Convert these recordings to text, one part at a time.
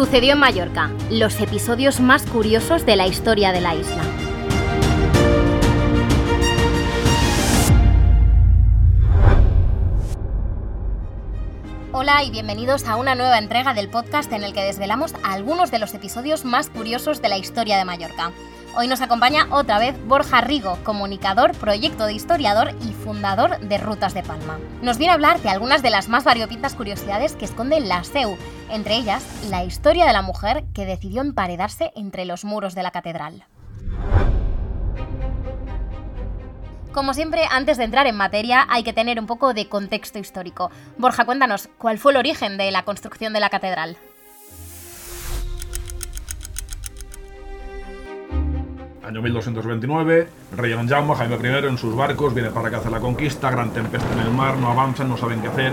Sucedió en Mallorca, los episodios más curiosos de la historia de la isla. Hola y bienvenidos a una nueva entrega del podcast en el que desvelamos algunos de los episodios más curiosos de la historia de Mallorca. Hoy nos acompaña otra vez Borja Rigo, comunicador, proyecto de historiador y fundador de Rutas de Palma. Nos viene a hablar de algunas de las más variopintas curiosidades que esconde la SEU, entre ellas la historia de la mujer que decidió emparedarse entre los muros de la catedral. Como siempre, antes de entrar en materia, hay que tener un poco de contexto histórico. Borja, cuéntanos, ¿cuál fue el origen de la construcción de la catedral? Año 1229, rey Jaume, Jaime I, en sus barcos, viene para hace la conquista, gran tempestad en el mar, no avanzan, no saben qué hacer,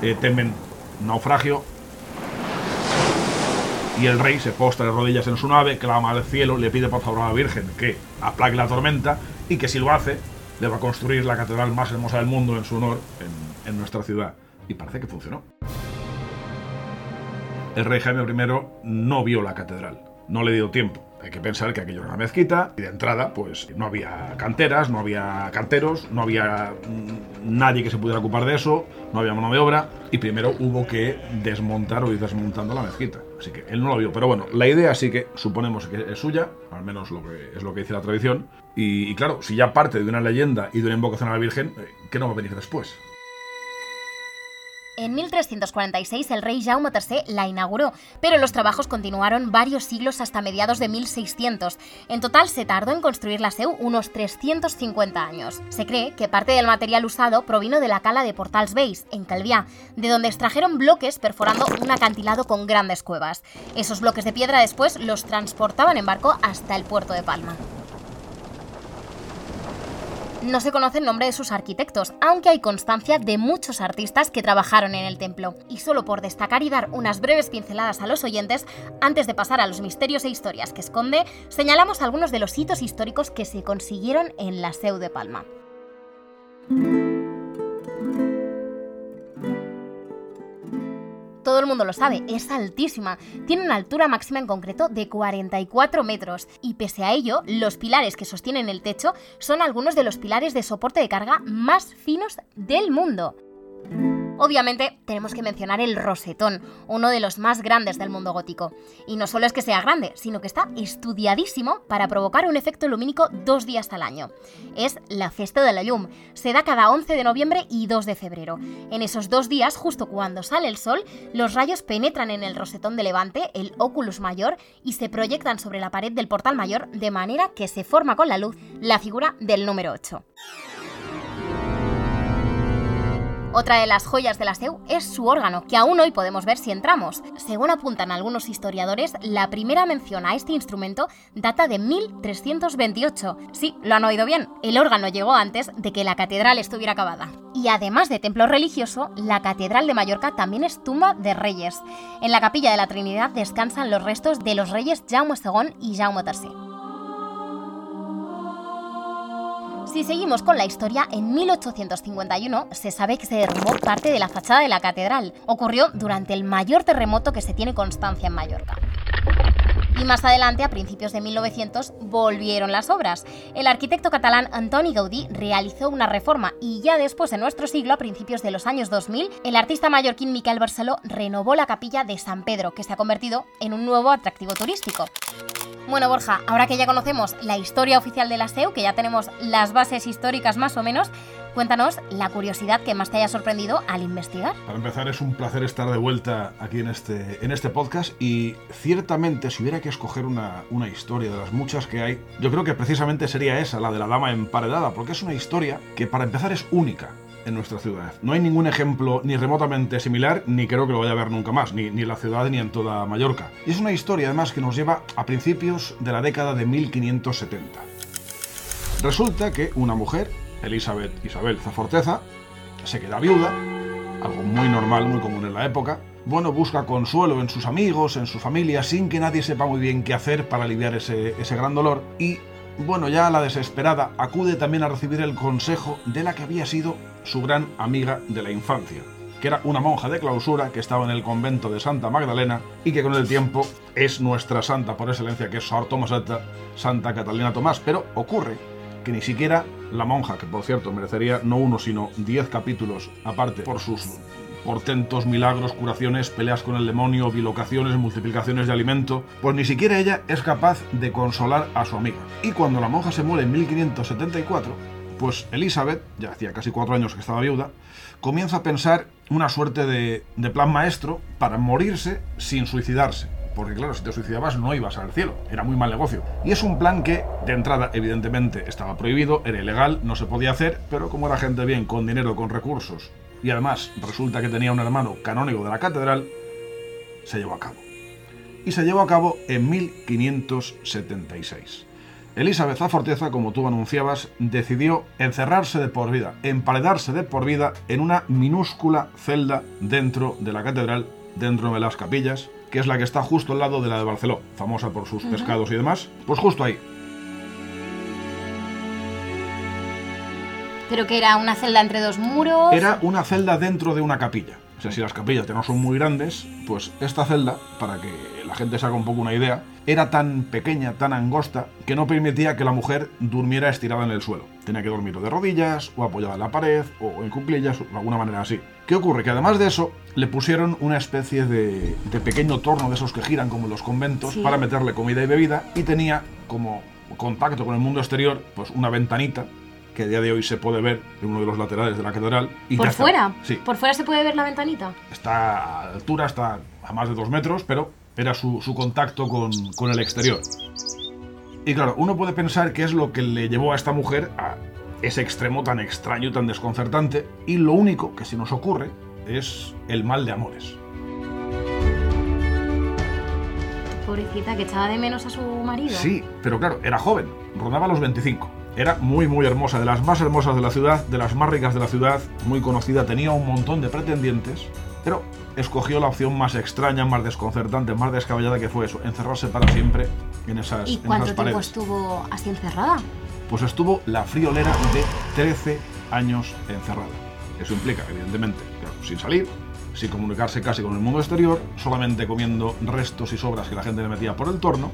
eh, temen naufragio. Y el rey se postra de rodillas en su nave, clama al cielo, le pide por favor a la Virgen que aplaque la tormenta y que si lo hace, le va a construir la catedral más hermosa del mundo en su honor en nuestra ciudad. Y parece que funcionó. El rey Jaime I no vio la catedral, no le dio tiempo. Hay que pensar que aquello era una mezquita y de entrada pues no había canteras, no había canteros, no había mm, nadie que se pudiera ocupar de eso, no había mano de obra y primero hubo que desmontar o ir desmontando la mezquita. Así que él no lo vio. Pero bueno, la idea sí que suponemos que es suya, al menos lo que es lo que dice la tradición. Y, y claro, si ya parte de una leyenda y de una invocación a la Virgen, eh, ¿qué no va a venir después? En 1346 el rey Jaume III la inauguró, pero los trabajos continuaron varios siglos hasta mediados de 1600. En total se tardó en construir la SEU unos 350 años. Se cree que parte del material usado provino de la cala de Portals Bays, en Calviá, de donde extrajeron bloques perforando un acantilado con grandes cuevas. Esos bloques de piedra después los transportaban en barco hasta el puerto de Palma. No se conoce el nombre de sus arquitectos, aunque hay constancia de muchos artistas que trabajaron en el templo. Y solo por destacar y dar unas breves pinceladas a los oyentes, antes de pasar a los misterios e historias que esconde, señalamos algunos de los hitos históricos que se consiguieron en la Seu de Palma. Todo el mundo lo sabe, es altísima. Tiene una altura máxima en concreto de 44 metros y pese a ello, los pilares que sostienen el techo son algunos de los pilares de soporte de carga más finos del mundo. Obviamente tenemos que mencionar el rosetón, uno de los más grandes del mundo gótico. Y no solo es que sea grande, sino que está estudiadísimo para provocar un efecto lumínico dos días al año. Es la Festa de la. Se da cada 11 de noviembre y 2 de febrero. En esos dos días, justo cuando sale el sol, los rayos penetran en el rosetón de levante, el Oculus Mayor, y se proyectan sobre la pared del portal mayor de manera que se forma con la luz la figura del número 8. Otra de las joyas de la SEU es su órgano, que aún hoy podemos ver si entramos. Según apuntan algunos historiadores, la primera mención a este instrumento data de 1328. Sí, lo han oído bien, el órgano llegó antes de que la catedral estuviera acabada. Y además de templo religioso, la Catedral de Mallorca también es tumba de reyes. En la capilla de la Trinidad descansan los restos de los reyes Jaume II y Jaume III. Si seguimos con la historia, en 1851 se sabe que se derrumbó parte de la fachada de la catedral. Ocurrió durante el mayor terremoto que se tiene constancia en Mallorca. Y más adelante, a principios de 1900, volvieron las obras. El arquitecto catalán Antoni Gaudí realizó una reforma y ya después, en nuestro siglo, a principios de los años 2000, el artista mallorquín Miquel Barceló renovó la capilla de San Pedro, que se ha convertido en un nuevo atractivo turístico. Bueno, Borja, ahora que ya conocemos la historia oficial de la SEU, que ya tenemos las bases históricas más o menos, cuéntanos la curiosidad que más te haya sorprendido al investigar. Para empezar, es un placer estar de vuelta aquí en este, en este podcast y ciertamente si hubiera que escoger una, una historia de las muchas que hay, yo creo que precisamente sería esa, la de la dama emparedada, porque es una historia que para empezar es única en nuestra ciudad. No hay ningún ejemplo ni remotamente similar, ni creo que lo vaya a ver nunca más, ni, ni en la ciudad ni en toda Mallorca. Y es una historia además que nos lleva a principios de la década de 1570. Resulta que una mujer, Elizabeth Isabel Zaforteza, se queda viuda, algo muy normal, muy común en la época. Bueno, busca consuelo en sus amigos, en su familia, sin que nadie sepa muy bien qué hacer para aliviar ese, ese gran dolor. Y bueno, ya la desesperada acude también a recibir el consejo de la que había sido su gran amiga de la infancia, que era una monja de clausura que estaba en el convento de Santa Magdalena y que con el tiempo es nuestra santa por excelencia, que es Sor Santa Catalina Tomás. Pero ocurre que ni siquiera la monja, que por cierto merecería no uno sino diez capítulos aparte por sus portentos, milagros, curaciones, peleas con el demonio, bilocaciones, multiplicaciones de alimento, pues ni siquiera ella es capaz de consolar a su amiga. Y cuando la monja se muere en 1574, pues Elizabeth, ya hacía casi cuatro años que estaba viuda, comienza a pensar una suerte de, de plan maestro para morirse sin suicidarse porque claro, si te suicidabas no ibas al cielo, era muy mal negocio. Y es un plan que, de entrada, evidentemente estaba prohibido, era ilegal, no se podía hacer, pero como era gente bien, con dinero, con recursos, y además resulta que tenía un hermano canónigo de la catedral, se llevó a cabo. Y se llevó a cabo en 1576. Elizabeth Forteza, como tú anunciabas, decidió encerrarse de por vida, emparedarse de por vida en una minúscula celda dentro de la catedral, dentro de las capillas, que es la que está justo al lado de la de Barceló, famosa por sus pescados y demás, pues justo ahí. Pero que era una celda entre dos muros. Era una celda dentro de una capilla. O sea, si las capillas no son muy grandes, pues esta celda, para que la gente se haga un poco una idea, era tan pequeña, tan angosta, que no permitía que la mujer durmiera estirada en el suelo. Tenía que dormir de rodillas, o apoyada en la pared, o en cuclillas, o de alguna manera así. ¿Qué ocurre? Que además de eso, le pusieron una especie de, de pequeño torno de esos que giran como en los conventos Sí. para meterle comida y bebida, y tenía como contacto con el mundo exterior, pues una ventanita que a día de hoy se puede ver en uno de los laterales de la catedral. Y ¿Por está. fuera? Sí. ¿Por fuera se puede ver la ventanita? Está a altura, está a más de dos metros, pero era su, su contacto con, con el exterior. Y claro, uno puede pensar qué es lo que le llevó a esta mujer a ese extremo tan extraño y tan desconcertante, y lo único que se nos ocurre es el mal de amores. Pobrecita, que echaba de menos a su marido. Sí, pero claro, era joven, rondaba los 25. Era muy, muy hermosa, de las más hermosas de la ciudad, de las más ricas de la ciudad, muy conocida, tenía un montón de pretendientes, pero escogió la opción más extraña, más desconcertante, más descabellada que fue eso, encerrarse para siempre en esas, ¿Y en cuánto esas tiempo estuvo así encerrada? Pues estuvo la friolera de 13 años encerrada. Eso implica, evidentemente, claro, sin salir, sin comunicarse casi con el mundo exterior, solamente comiendo restos y sobras que la gente le metía por el torno.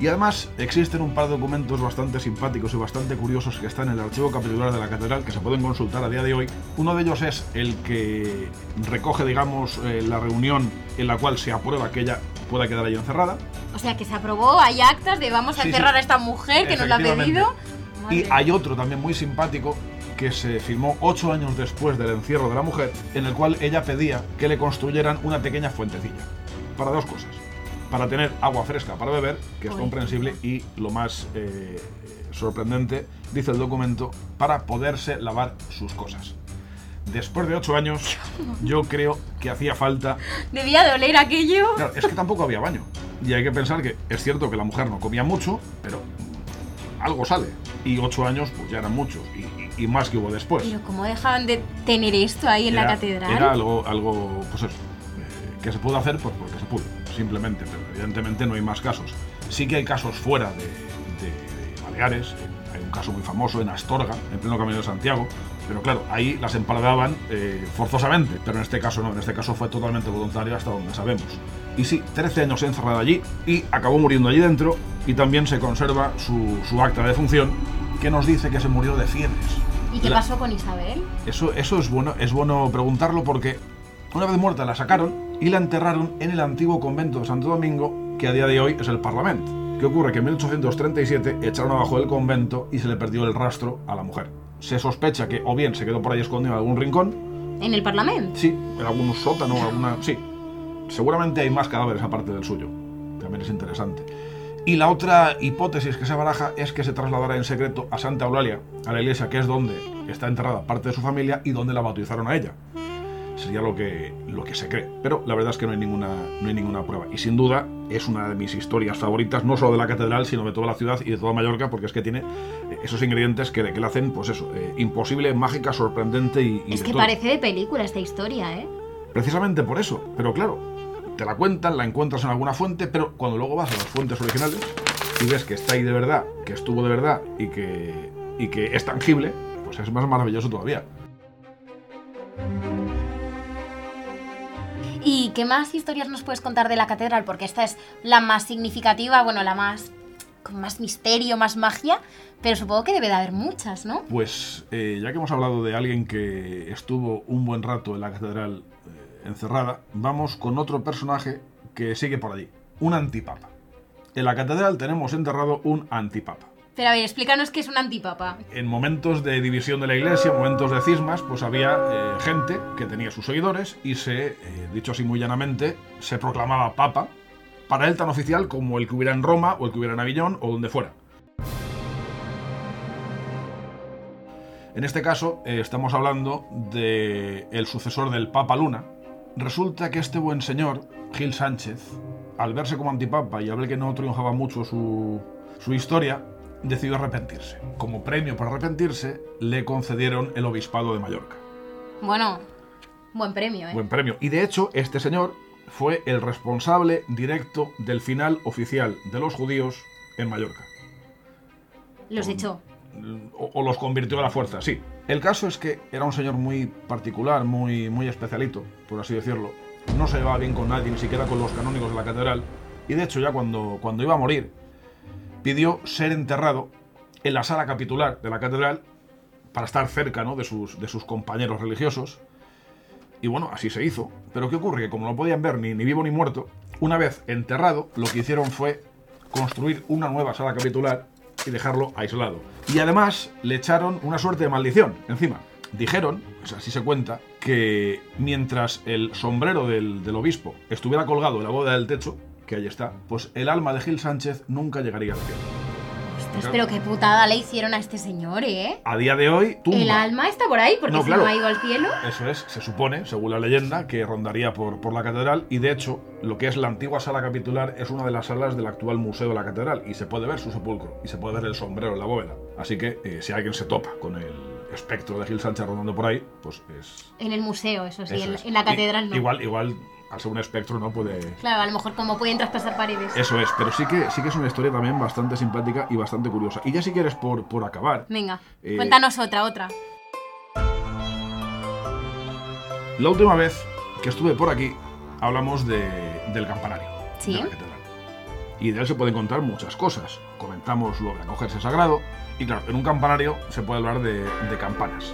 Y además existen un par de documentos bastante simpáticos y bastante curiosos que están en el archivo capitular de la catedral que se pueden consultar a día de hoy. Uno de ellos es el que recoge, digamos, eh, la reunión en la cual se aprueba que ella pueda quedar ahí encerrada. O sea, que se aprobó, hay actas de vamos a Sí, encerrar sí. a esta mujer que nos la ha pedido. Y hay otro también muy simpático que se firmó ocho años después del encierro de la mujer, en el cual ella pedía que le construyeran una pequeña fuentecilla. Para dos cosas. Para tener agua fresca para beber, que es Uy. comprensible, y lo más eh, sorprendente, dice el documento, para poderse lavar sus cosas. Después de ocho años, yo creo que hacía falta Debía de oler aquello. Claro, es que tampoco había baño. Y hay que pensar que es cierto que la mujer no comía mucho, pero algo sale. Y ocho años, pues ya eran muchos. Y, y- y más que hubo después. Pero ¿cómo dejaban de tener esto ahí en la catedral? Era algo, algo pues eso, eh, que se pudo hacer pues porque se pudo, simplemente. Pero evidentemente no hay más casos. Sí que hay casos fuera de, de- de Baleares. Hay un caso muy famoso en Astorga, en pleno camino de Santiago. Pero claro, ahí las empaladaban eh, forzosamente. Pero en este caso no, en este caso fue totalmente voluntario hasta donde sabemos. Y sí, 13 años encerrada allí y acabó muriendo allí dentro. Y también se conserva su, su acta de función que nos dice que se murió de fiebres. ¿Y qué La- pasó con Isabel? eso, eso es bueno, es bueno preguntarlo porque una vez muerta la sacaron y la enterraron en el antiguo convento de Santo Domingo, que a día de hoy es el Parlamento. ¿Qué ocurre? Que en 1837 echaron abajo el convento y se le perdió el rastro a la mujer. Se sospecha que o bien se quedó por ahí escondido en algún rincón, ¿En el Parlamento? sí, en algún sótano, alguna... sí. Seguramente hay más cadáveres aparte del suyo. También es interesante. Y la otra hipótesis que se baraja es que se trasladara en secreto a Santa Eulalia, a la iglesia que es donde está enterrada parte de su familia y donde la bautizaron a ella. Sería lo que, lo que se cree. Pero la verdad es que no hay, ninguna, no hay ninguna prueba. Y sin duda es una de mis historias favoritas, no solo de la catedral, sino de toda la ciudad y de toda Mallorca, porque es que tiene eh, esos ingredientes que, que la hacen, pues eso, eh, imposible, mágica, sorprendente y, y Es de que todo. parece de película esta historia, ¿eh? Precisamente por eso. Pero claro, te la cuentan, la encuentras en alguna fuente, pero cuando luego vas a las fuentes originales y ves que está ahí de verdad, que estuvo de verdad y que, y que es tangible, pues es más maravilloso todavía. ¿Y qué más historias nos puedes contar de la catedral? Porque esta es la más significativa, bueno, la más con más misterio, más magia, pero supongo que debe de haber muchas, ¿no? Pues eh, ya que hemos hablado de alguien que estuvo un buen rato en la catedral eh, encerrada, vamos con otro personaje que sigue por allí, un antipapa. En la catedral tenemos enterrado un antipapa. Pero a ver, explícanos qué es un antipapa. En momentos de división de la iglesia, momentos de cismas, pues había eh, gente que tenía sus seguidores y se, dicho así muy llanamente, se proclamaba papa para él tan oficial como el que hubiera en Roma o el que hubiera en Avillón o donde fuera. En este caso eh, estamos hablando del el sucesor del Papa Luna. Resulta que este buen señor, Gil Sánchez, al verse como antipapa y al ver que no triunfaba mucho su, su historia, decidió arrepentirse. Como premio por arrepentirse, le concedieron el obispado de Mallorca. Bueno, buen premio, ¿eh? Buen premio. Y de hecho, este señor fue el responsable directo del final oficial de los judíos en Mallorca. Los echó. O, los convirtió a la fuerza, sí. El caso es que era un señor muy particular, muy, muy especialito, por así decirlo. No se llevaba bien con nadie, ni siquiera con los canónigos de la catedral. Y de hecho, ya cuando, cuando iba a morir, pidió ser enterrado en la sala capitular de la catedral para estar cerca ¿no? de, sus, de sus compañeros religiosos y bueno, así se hizo. Pero ¿qué ocurre? Que como no podían ver ni, ni vivo ni muerto, una vez enterrado, lo que hicieron fue construir una nueva sala capitular y dejarlo aislado. Y además le echaron una suerte de maldición encima. Dijeron, pues así se cuenta, que mientras el sombrero del, del obispo estuviera colgado en la boda del techo, que ahí está, pues el alma de Gil Sánchez nunca llegaría al cielo. Pero qué putada le hicieron a este señor, ¿eh? A día de hoy, El alma está por ahí, porque no, si no ha ido al cielo. Eso es, se supone, según la leyenda, que rondaría por, por la catedral. Y de hecho, lo que es la antigua sala capitular es una de las salas del actual museo de la catedral. Y se puede ver su sepulcro. Y se puede ver el sombrero en la bóveda. Así que, eh, si alguien se topa con el espectro de Gil Sánchez rondando por ahí, pues es. En el museo, eso sí, en, la catedral no. Igual, igual al ser un espectro no puede... Claro, a lo mejor como pueden traspasar paredes. Eso es, pero sí que, sí que es una historia también bastante simpática y bastante curiosa. Y ya si quieres por, por acabar... Venga, eh, cuéntanos otra, otra. La última vez que estuve por aquí hablamos de, del campanario. Sí. y de él se pueden contar muchas cosas. Comentamos lo de acogerse sagrado. Y claro, en un campanario se puede hablar de, de campanas.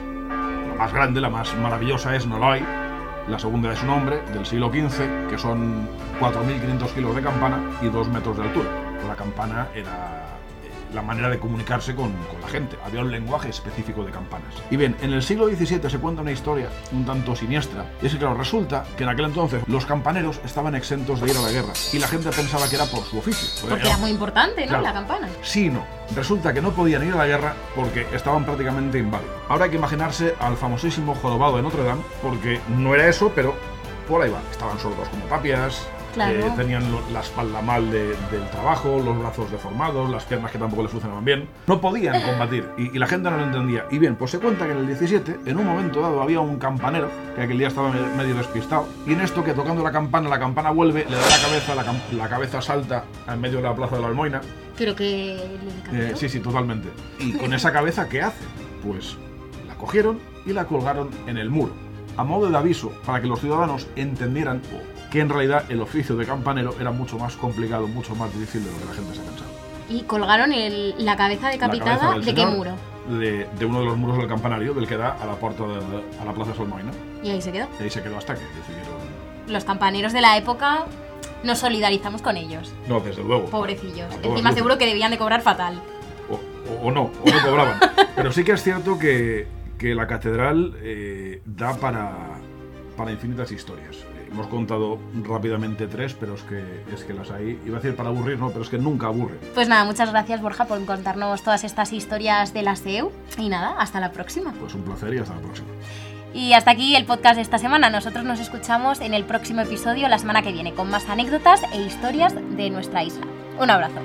La más grande, la más maravillosa es Noloy, la segunda de su nombre, del siglo XV, que son 4.500 kilos de campana y 2 metros de altura. La campana era la manera de comunicarse con, la gente. Había un lenguaje específico de campanas. Y bien, en el siglo XVII se cuenta una historia un tanto siniestra. Y es que, claro, resulta que en aquel entonces los campaneros estaban exentos de ir a la guerra. Y la gente pensaba que era por su oficio. Porque era, muy importante, ¿no? la campana. Sí, no. Resulta que no podían ir a la guerra porque estaban prácticamente inválidos. Ahora hay que imaginarse al famosísimo jorobado de Notre Dame, porque no era eso, pero por ahí va. Estaban sordos como papias, tenían la espalda mal del trabajo, los brazos deformados, las piernas que tampoco les funcionaban bien. No podían combatir y, la gente no lo entendía. Y bien, pues se cuenta que en el 17, en un momento dado, había un campanero que aquel día estaba medio despistado. Y en esto que tocando la campana, la campana vuelve, le da la cabeza, la, cabeza salta en medio de la plaza de la Almoina. Creo que le eh, Sí, sí, totalmente. Y con esa cabeza, ¿qué hace? Pues la cogieron y la colgaron en el muro. A modo de aviso, para que los ciudadanos entendieran que en realidad el oficio de campanero era mucho más complicado, mucho más difícil de lo que la gente se pensaba. ¿Y colgaron la cabeza decapitada de qué muro? De, uno de los muros del campanario, del que da a la puerta de, a la plaza Solmoina. ¿Y ahí se quedó? Y ahí se quedó hasta que decidieron... Los campaneros de la época nos solidarizamos con ellos. No, desde luego. Pobrecillos. Encima seguro que debían de cobrar fatal. O, no, o no cobraban. Pero sí que es cierto que, que la catedral eh, da para, para infinitas historias. Hemos contado rápidamente tres, pero es que, es que las hay. Iba a decir para aburrir, no, pero es que nunca aburre. Pues nada, muchas gracias Borja por contarnos todas estas historias de la SEU. Y nada, hasta la próxima. Pues un placer y hasta la próxima. Y hasta aquí el podcast de esta semana. Nosotros nos escuchamos en el próximo episodio la semana que viene con más anécdotas e historias de nuestra isla. Un abrazo.